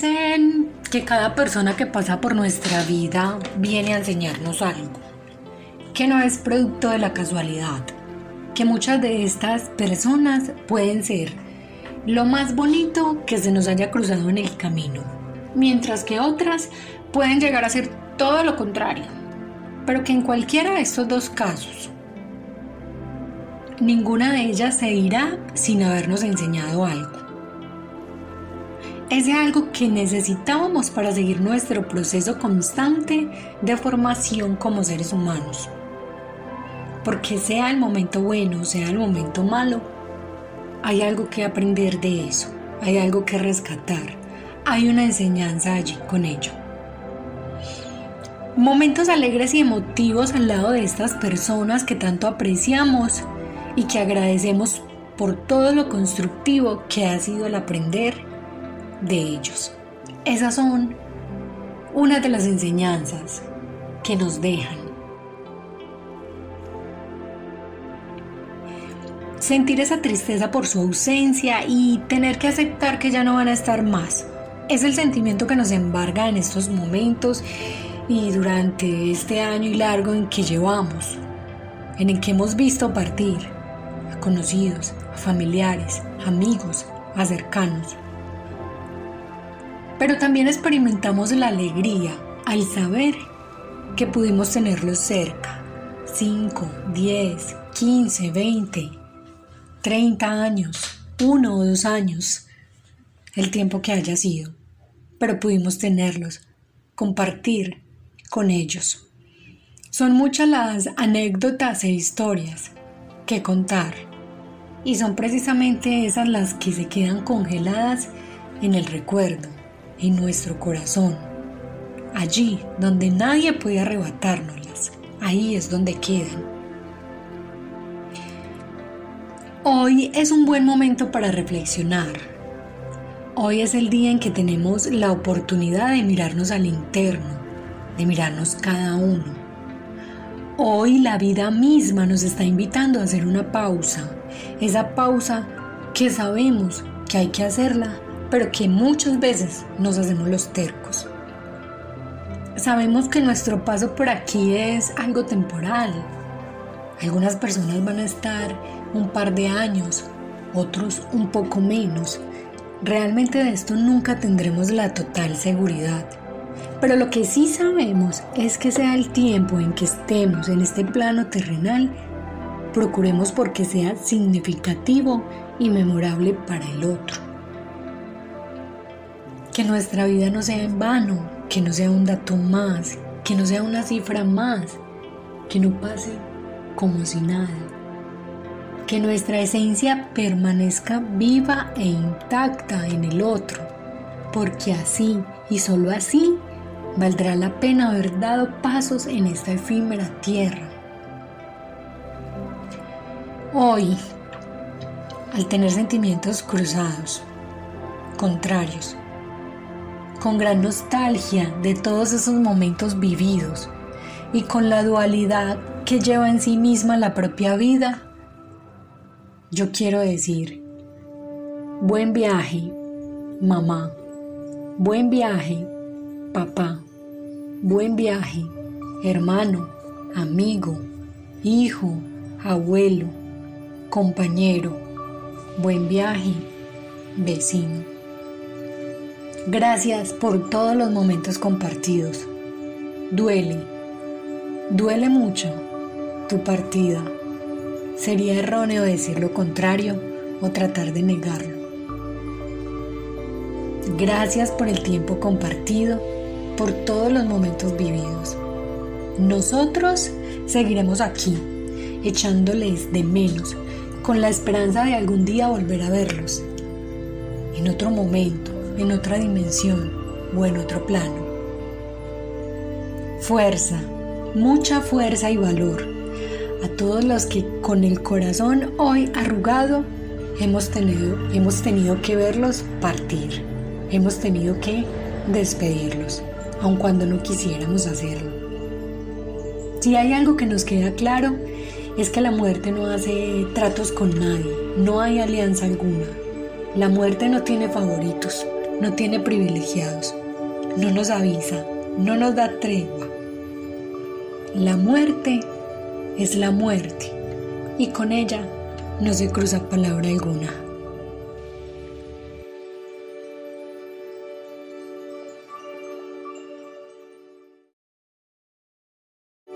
Dicen que cada persona que pasa por nuestra vida viene a enseñarnos algo, que no es producto de la casualidad, que muchas de estas personas pueden ser lo más bonito que se nos haya cruzado en el camino, mientras que otras pueden llegar a ser todo lo contrario, pero que en cualquiera de estos dos casos, ninguna de ellas se irá sin habernos enseñado algo. Ese algo que necesitábamos para seguir nuestro proceso constante de formación como seres humanos. Porque sea el momento bueno, sea el momento malo, hay algo que aprender de eso, hay algo que rescatar, hay una enseñanza allí con ello. Momentos alegres y emotivos al lado de estas personas que tanto apreciamos y que agradecemos por todo lo constructivo que ha sido el aprender de ellos. Esas son una de las enseñanzas que nos dejan. Sentir esa tristeza por su ausencia y tener que aceptar que ya no van a estar más. Es el sentimiento que nos embarga en estos momentos y durante este año y largo en que llevamos, en el que hemos visto partir a conocidos, a familiares, amigos, a cercanos. Pero también experimentamos la alegría al saber que pudimos tenerlos cerca. 5, 10, 15, 20, 30 años, uno o dos años, el tiempo que haya sido. Pero pudimos tenerlos, compartir con ellos. Son muchas las anécdotas e historias que contar y son precisamente esas las que se quedan congeladas en el recuerdo, en nuestro corazón, allí donde nadie puede arrebatárnoslas, ahí es donde quedan. Hoy es un buen momento para reflexionar. Hoy es el día en que tenemos la oportunidad de mirarnos al interno, de mirarnos cada uno. Hoy la vida misma nos está invitando a hacer una pausa, esa pausa que sabemos que hay que hacerla, pero que muchas veces nos hacemos los tercos. Sabemos que nuestro paso por aquí es algo temporal. Algunas personas van a estar un par de años, otros un poco menos. Realmente de esto nunca tendremos la total seguridad. Pero lo que sí sabemos es que sea el tiempo en que estemos en este plano terrenal, procuremos porque sea significativo y memorable para el otro. Que nuestra vida no sea en vano, que no sea un dato más, que no sea una cifra más, que no pase como si nada. Que nuestra esencia permanezca viva e intacta en el otro, porque así y solo así valdrá la pena haber dado pasos en esta efímera tierra. Hoy, al tener sentimientos cruzados, contrarios, con gran nostalgia de todos esos momentos vividos y con la dualidad que lleva en sí misma la propia vida, yo quiero decir, buen viaje, mamá, buen viaje, papá. Buen viaje, hermano, amigo, hijo, abuelo, compañero. Buen viaje, vecino. Gracias por todos los momentos compartidos. Duele, duele mucho tu partida. Sería erróneo decir lo contrario o tratar de negarlo. Gracias por el tiempo compartido, por todos los momentos vividos. Nosotros seguiremos aquí, echándoles de menos, con la esperanza de algún día volver a verlos. En otro momento, en otra dimensión o en otro plano. Fuerza, mucha fuerza y valor a todos los que con el corazón hoy arrugado hemos tenido, hemos tenido que verlos partir hemos tenido que despedirlos, aun cuando no quisiéramos hacerlo. Si hay algo que nos queda claro, es que la muerte no hace tratos con nadie, no hay alianza alguna. La muerte no tiene favoritos, no tiene privilegiados, no nos avisa, no nos da tregua. La muerte es la muerte y con ella no se cruza palabra alguna.